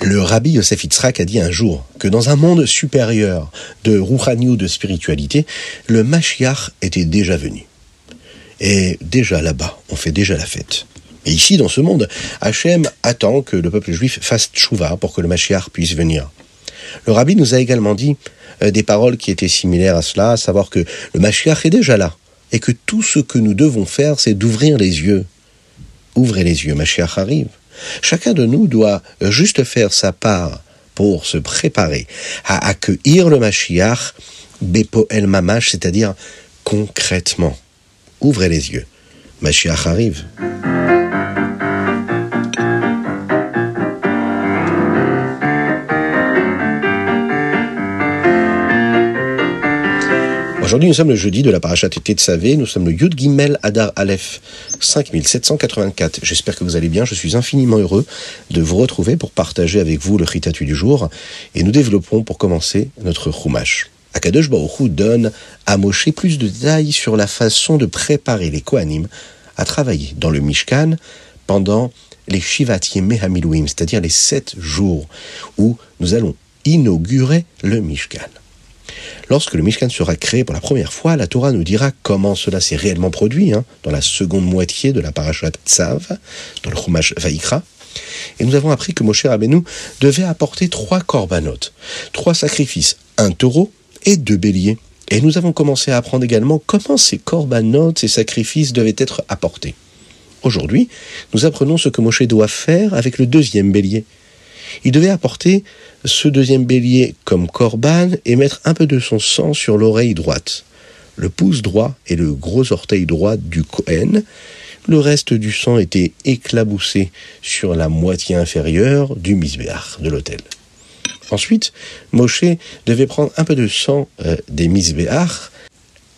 Le rabbi Yosef Yitzhak a dit un jour que dans un monde supérieur de rouhani ou de spiritualité, le Mashiach était déjà venu. Et déjà là-bas, on fait déjà la fête. Et ici, dans ce monde, Hachem attend que le peuple juif fasse tchouva pour que le Mashiach puisse venir. Le rabbi nous a également dit euh, des paroles qui étaient similaires à cela, à savoir que le Mashiach est déjà là, et que tout ce que nous devons faire, c'est d'ouvrir les yeux. Ouvrez les yeux, Mashiach arrive. Chacun de nous doit juste faire sa part pour se préparer à accueillir le Mashiach, Bepo El Mamash, c'est-à-dire concrètement. Ouvrez les yeux. Mashiach arrive. Aujourd'hui, nous sommes le jeudi de la parachat Tetzavé, nous sommes le Yud Gimel Adar Aleph 5784. J'espère que vous allez bien, je suis infiniment heureux de vous retrouver pour partager avec vous le Ritatu du jour et nous développons pour commencer notre Chumash. Akadosh Baruch donne à Moshe plus de détails sur la façon de préparer les Kohanim à travailler dans le Mishkan pendant les Shivat Hamilouim, c'est-à-dire les sept jours où nous allons inaugurer le Mishkan. Lorsque le Mishkan sera créé pour la première fois, la Torah nous dira comment cela s'est réellement produit, hein, dans la seconde moitié de la parashat Tzav, dans le Chumash Vaikra. Et nous avons appris que Moshe Rabbeinu devait apporter trois corbanotes, trois sacrifices, un taureau et deux béliers. Et nous avons commencé à apprendre également comment ces corbanotes, ces sacrifices devaient être apportés. Aujourd'hui, nous apprenons ce que Moshe doit faire avec le deuxième bélier. Il devait apporter ce deuxième bélier comme corban et mettre un peu de son sang sur l'oreille droite, le pouce droit et le gros orteil droit du Kohen. Le reste du sang était éclaboussé sur la moitié inférieure du misbéach de l'autel. Ensuite, Moshe devait prendre un peu de sang euh, des misbéach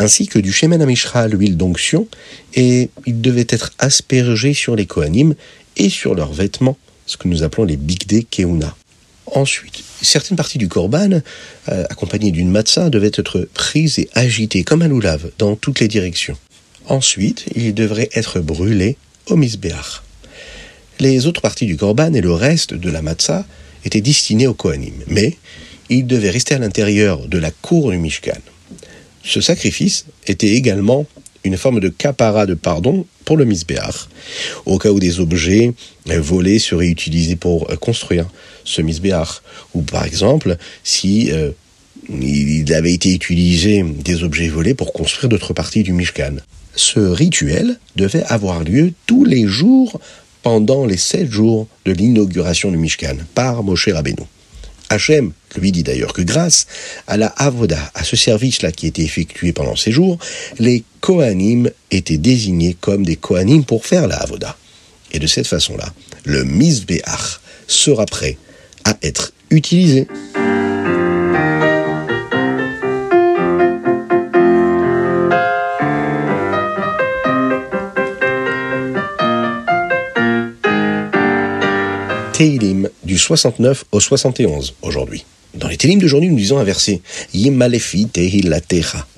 ainsi que du shemen amishra, l'huile d'onction, et il devait être aspergé sur les Kohanim et sur leurs vêtements, ce que nous appelons les bigde keuna. Ensuite, certaines parties du korban, euh, accompagnées d'une matzah, devaient être prises et agitées comme un loulave dans toutes les directions. Ensuite, il devrait être brûlé au misbéach. Les autres parties du korban et le reste de la matzah étaient destinés au kohanim, mais ils devaient rester à l'intérieur de la cour du mishkan. Ce sacrifice était également une forme de capara de pardon pour le misbéach, au cas où des objets volés seraient utilisés pour construire ce misbéach, ou par exemple si euh, il avait été utilisé des objets volés pour construire d'autres parties du Mishkan. Ce rituel devait avoir lieu tous les jours pendant les sept jours de l'inauguration du Mishkan par Moshe Rabbeinu. Hachem lui dit d'ailleurs que grâce à la Avoda, à ce service-là qui était effectué pendant ces jours, les Kohanim étaient désignés comme des Kohanim pour faire la Avoda. Et de cette façon-là, le Mizbeach sera prêt à être utilisé. Teilim du 69 au 71 aujourd'hui. Dans les Télim d'aujourd'hui, nous disons un verset Yimalefi.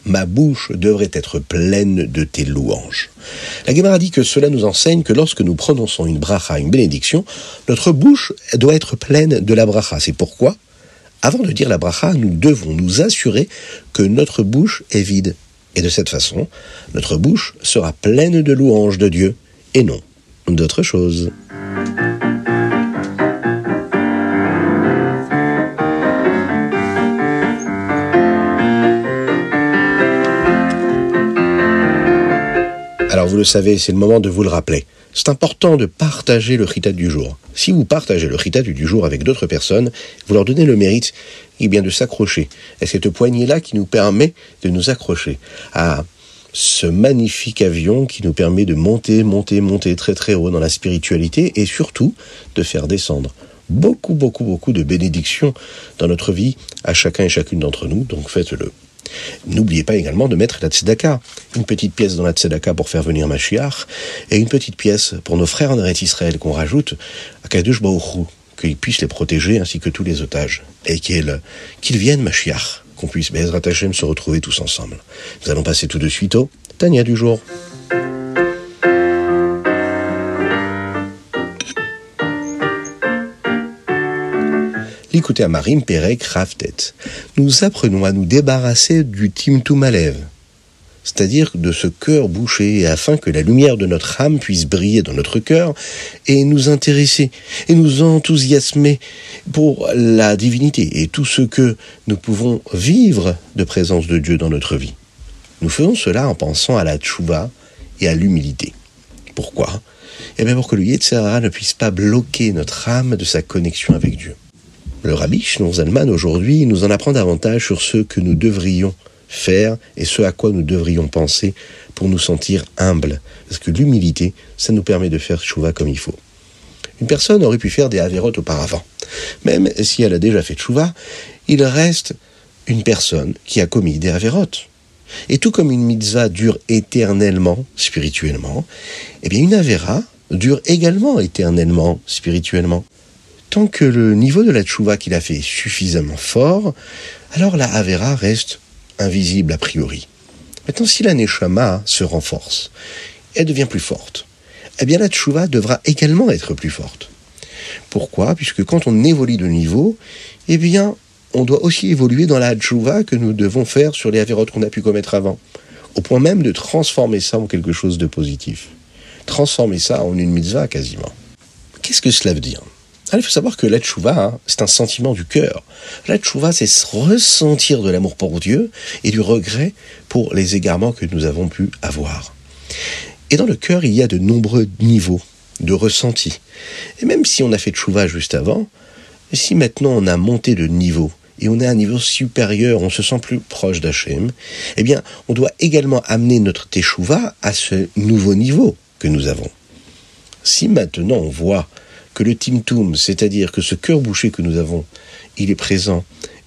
Ma bouche devrait être pleine de tes louanges. La Gemara dit que cela nous enseigne que lorsque nous prononçons une bracha, une bénédiction, notre bouche doit être pleine de la bracha. C'est pourquoi, avant de dire la bracha, nous devons nous assurer que notre bouche est vide. Et de cette façon, notre bouche sera pleine de louanges de Dieu et non d'autre chose. Alors vous le savez, c'est le moment de vous le rappeler. C'est important de partager le chitat du jour. Si vous partagez le chitat du jour avec d'autres personnes, vous leur donnez le mérite eh bien, de s'accrocher à cette poignée-là qui nous permet de nous accrocher à ce magnifique avion qui nous permet de monter, monter, monter très très haut dans la spiritualité et surtout de faire descendre beaucoup, beaucoup, beaucoup de bénédictions dans notre vie à chacun et chacune d'entre nous. Donc faites-le. N'oubliez pas également de mettre la tzedaka. Une petite pièce dans la tzedaka pour faire venir Mashiach, et une petite pièce pour nos frères en Eretz Israël qu'on rajoute à Kadush Baruch qu'il puisse les protéger ainsi que tous les otages, et qu'ils viennent Mashiach, qu'on puisse Bezrat Hashem se retrouver tous ensemble. Nous allons passer tout de suite au Tania du jour. Écoutez Marim Perek Raftet. Nous apprenons à nous débarrasser du Timtum Alev, c'est-à-dire de ce cœur bouché, afin que la lumière de notre âme puisse briller dans notre cœur et nous intéresser et nous enthousiasmer pour la divinité et tout ce que nous pouvons vivre de présence de Dieu dans notre vie. Nous faisons cela en pensant à la tchouva et à l'humilité. Pourquoi? Eh bien pour que le Yetzirah ne puisse pas bloquer notre âme de sa connexion avec Dieu. Le rabbi Shneur Zalman aujourd'hui nous en apprend davantage sur ce que nous devrions faire et ce à quoi nous devrions penser pour nous sentir humbles. Parce que l'humilité, ça nous permet de faire tchouva comme il faut. Une personne aurait pu faire des avérotes auparavant. Même si elle a déjà fait tchouva, il reste une personne qui a commis des avérotes. Et tout comme une mitzvah dure éternellement, spirituellement, eh bien une avéra dure également éternellement, spirituellement. Tant que le niveau de la tchouva qu'il a fait est suffisamment fort, alors la avéra reste invisible a priori. Maintenant, si la neshama se renforce, elle devient plus forte, eh bien la tchouva devra également être plus forte. Pourquoi? Puisque quand on évolue de niveau, eh bien, on doit aussi évoluer dans la tchouva que nous devons faire sur les avérotes qu'on a pu commettre avant, au point même de transformer ça en quelque chose de positif. Transformer ça en une mitzvah quasiment. Qu'est-ce que cela veut dire? Alors, il faut savoir que la hein, c'est un sentiment du cœur. La c'est ressentir de l'amour pour Dieu et du regret pour les égarements que nous avons pu avoir. Et dans le cœur, il y a de nombreux niveaux de ressenti. Et même si on a fait tchouva juste avant, si maintenant on a monté de niveau et on est à un niveau supérieur, on se sent plus proche d'Hachem, eh bien, on doit également amener notre teshuva à ce nouveau niveau que nous avons. Si maintenant on voit que le timtum, c'est-à-dire que ce cœur bouché que nous avons, il est présent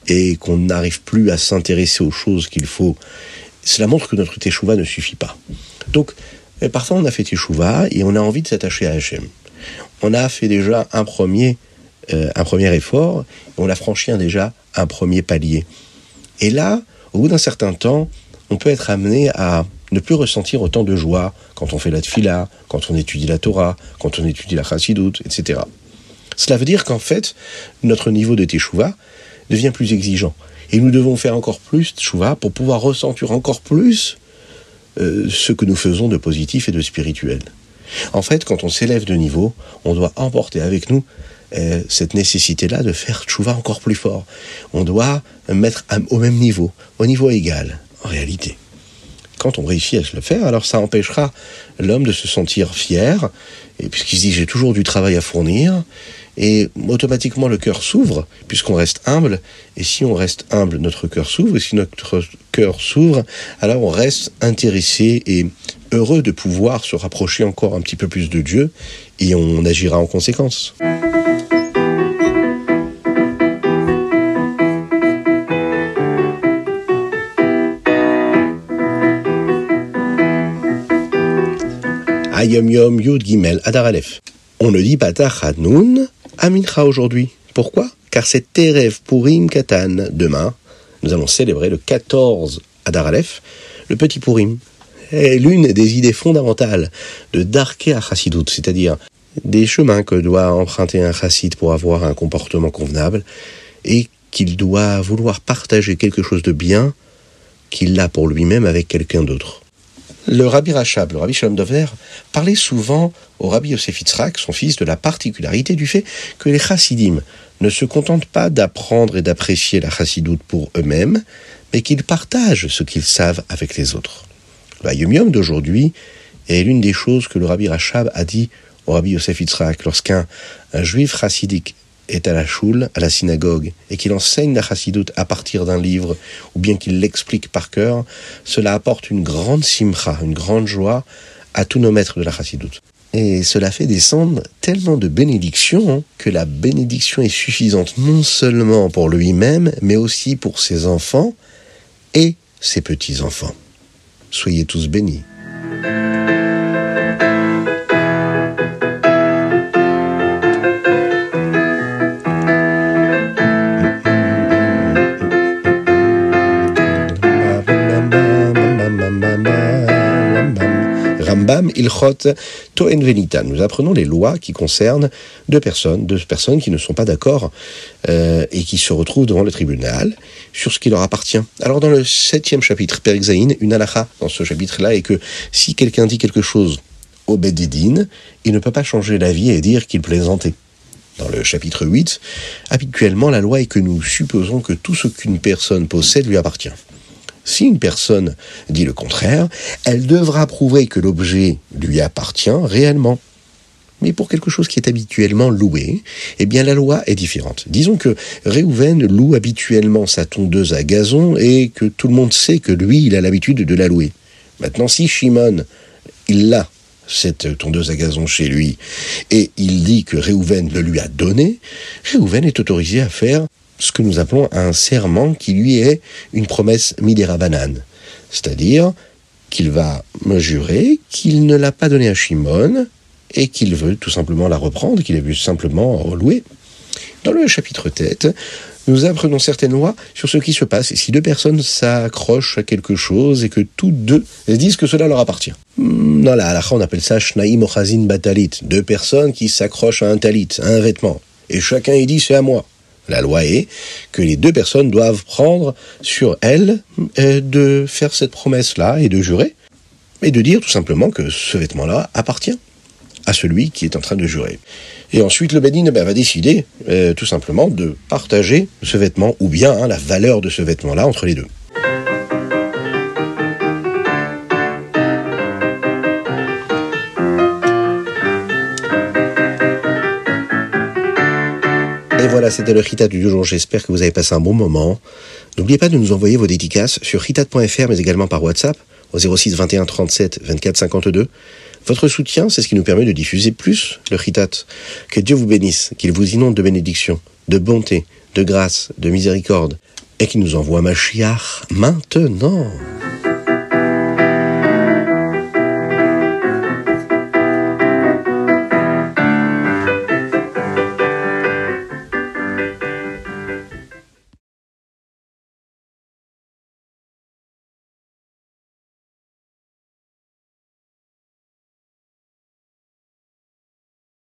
et qu'on n'arrive plus à s'intéresser aux choses qu'il faut, cela montre que notre teshuva ne suffit pas. Donc, eh, parfois on a fait teshuva et on a envie de s'attacher à Hachem. On a fait déjà un premier, euh, un premier effort, on a franchi un, déjà un premier palier. Et là, au bout d'un certain temps, on peut être amené à ne plus ressentir autant de joie quand on fait la tfila, quand on étudie la Torah, quand on étudie la chassidoute, etc. Cela veut dire qu'en fait, notre niveau de teshuva devient plus exigeant. Et nous devons faire encore plus teshuva pour pouvoir ressentir encore plus euh, ce que nous faisons de positif et de spirituel. En fait, quand on s'élève de niveau, on doit emporter avec nous euh, cette nécessité-là de faire teshuva encore plus fort. On doit mettre au même niveau, au niveau égal, en réalité quand on réussit à se le faire, alors ça empêchera l'homme de se sentir fier, et puisqu'il se dit j'ai toujours du travail à fournir, et automatiquement le cœur s'ouvre, puisqu'on reste humble, et si on reste humble, notre cœur s'ouvre, et si notre cœur s'ouvre, alors on reste intéressé et heureux de pouvoir se rapprocher encore un petit peu plus de Dieu, et on agira en conséquence. Ayom Yom Yud Gimel Adar Aleph. On ne dit pas Hanoun Amincha aujourd'hui. Pourquoi? Car c'est Terev Purim Katan. Demain, nous allons célébrer le 14 Adar Aleph, le petit Purim. est l'une des idées fondamentales de Darke Chassidut, c'est-à-dire des chemins que doit emprunter un chassid pour avoir un comportement convenable et qu'il doit vouloir partager quelque chose de bien qu'il a pour lui-même avec quelqu'un d'autre. Le rabbi Rachab, le rabbi Shalom Dovner, parlait souvent au rabbi Yosef Yitzhak, son fils, de la particularité du fait que les chassidim ne se contentent pas d'apprendre et d'apprécier la chassidoute pour eux-mêmes, mais qu'ils partagent ce qu'ils savent avec les autres. Le d'aujourd'hui est l'une des choses que le rabbi Rachab a dit au rabbi Yosef Yitzhak lorsqu'un juif chassidique est à la choule, à la synagogue, et qu'il enseigne la chassidoute à partir d'un livre, ou bien qu'il l'explique par cœur, cela apporte une grande simcha, une grande joie à tous nos maîtres de la chassidoute. Et cela fait descendre tellement de bénédictions que la bénédiction est suffisante non seulement pour lui-même, mais aussi pour ses enfants et ses petits-enfants. Soyez tous bénis. Ilchot Toen Venita. Nous apprenons les lois qui concernent deux personnes, deux personnes qui ne sont pas d'accord euh, et qui se retrouvent devant le tribunal sur ce qui leur appartient. Alors dans le septième chapitre, Perikzaïn, une halakha dans ce chapitre-là est que si quelqu'un dit quelque chose au Bedidin, il ne peut pas changer d'avis et dire qu'il plaisantait. Dans le chapitre 8, habituellement la loi est que nous supposons que tout ce qu'une personne possède lui appartient. Si une personne dit le contraire, elle devra prouver que l'objet lui appartient réellement. Mais pour quelque chose qui est habituellement loué, eh bien la loi est différente. Disons que Réhouven loue habituellement sa tondeuse à gazon et que tout le monde sait que lui, il a l'habitude de la louer. Maintenant, si Shimon, il l'a, cette tondeuse à gazon chez lui, et il dit que Réhouven le lui a donné, Réhouven est autorisé à faire ce que nous appelons un serment qui lui est une promesse midera banane. C'est-à-dire qu'il va me jurer qu'il ne l'a pas donnée à Shimon et qu'il veut tout simplement la reprendre, qu'il a vu simplement relouer. Dans le chapitre tête, nous apprenons certaines lois sur ce qui se passe si deux personnes s'accrochent à quelque chose et que toutes deux disent que cela leur appartient. Hmm, dans la halakha, on appelle ça shnaim ochazin batalit, deux personnes qui s'accrochent à un talit, à un vêtement, et chacun y dit c'est à moi. La loi est que les deux personnes doivent prendre sur elles euh, de faire cette promesse-là et de jurer, et de dire tout simplement que ce vêtement-là appartient à celui qui est en train de jurer. Et ensuite, le Bédine ben, va décider euh, tout simplement de partager ce vêtement, ou bien hein, la valeur de ce vêtement-là entre les deux. Et voilà, c'était le Ritat du jour. J'espère que vous avez passé un bon moment. N'oubliez pas de nous envoyer vos dédicaces sur ritat.fr, mais également par WhatsApp au 06 21 37 24 52. Votre soutien, c'est ce qui nous permet de diffuser plus le Ritat. Que Dieu vous bénisse, qu'il vous inonde de bénédictions, de bonté, de grâce, de miséricorde, et qu'il nous envoie Mashiach maintenant.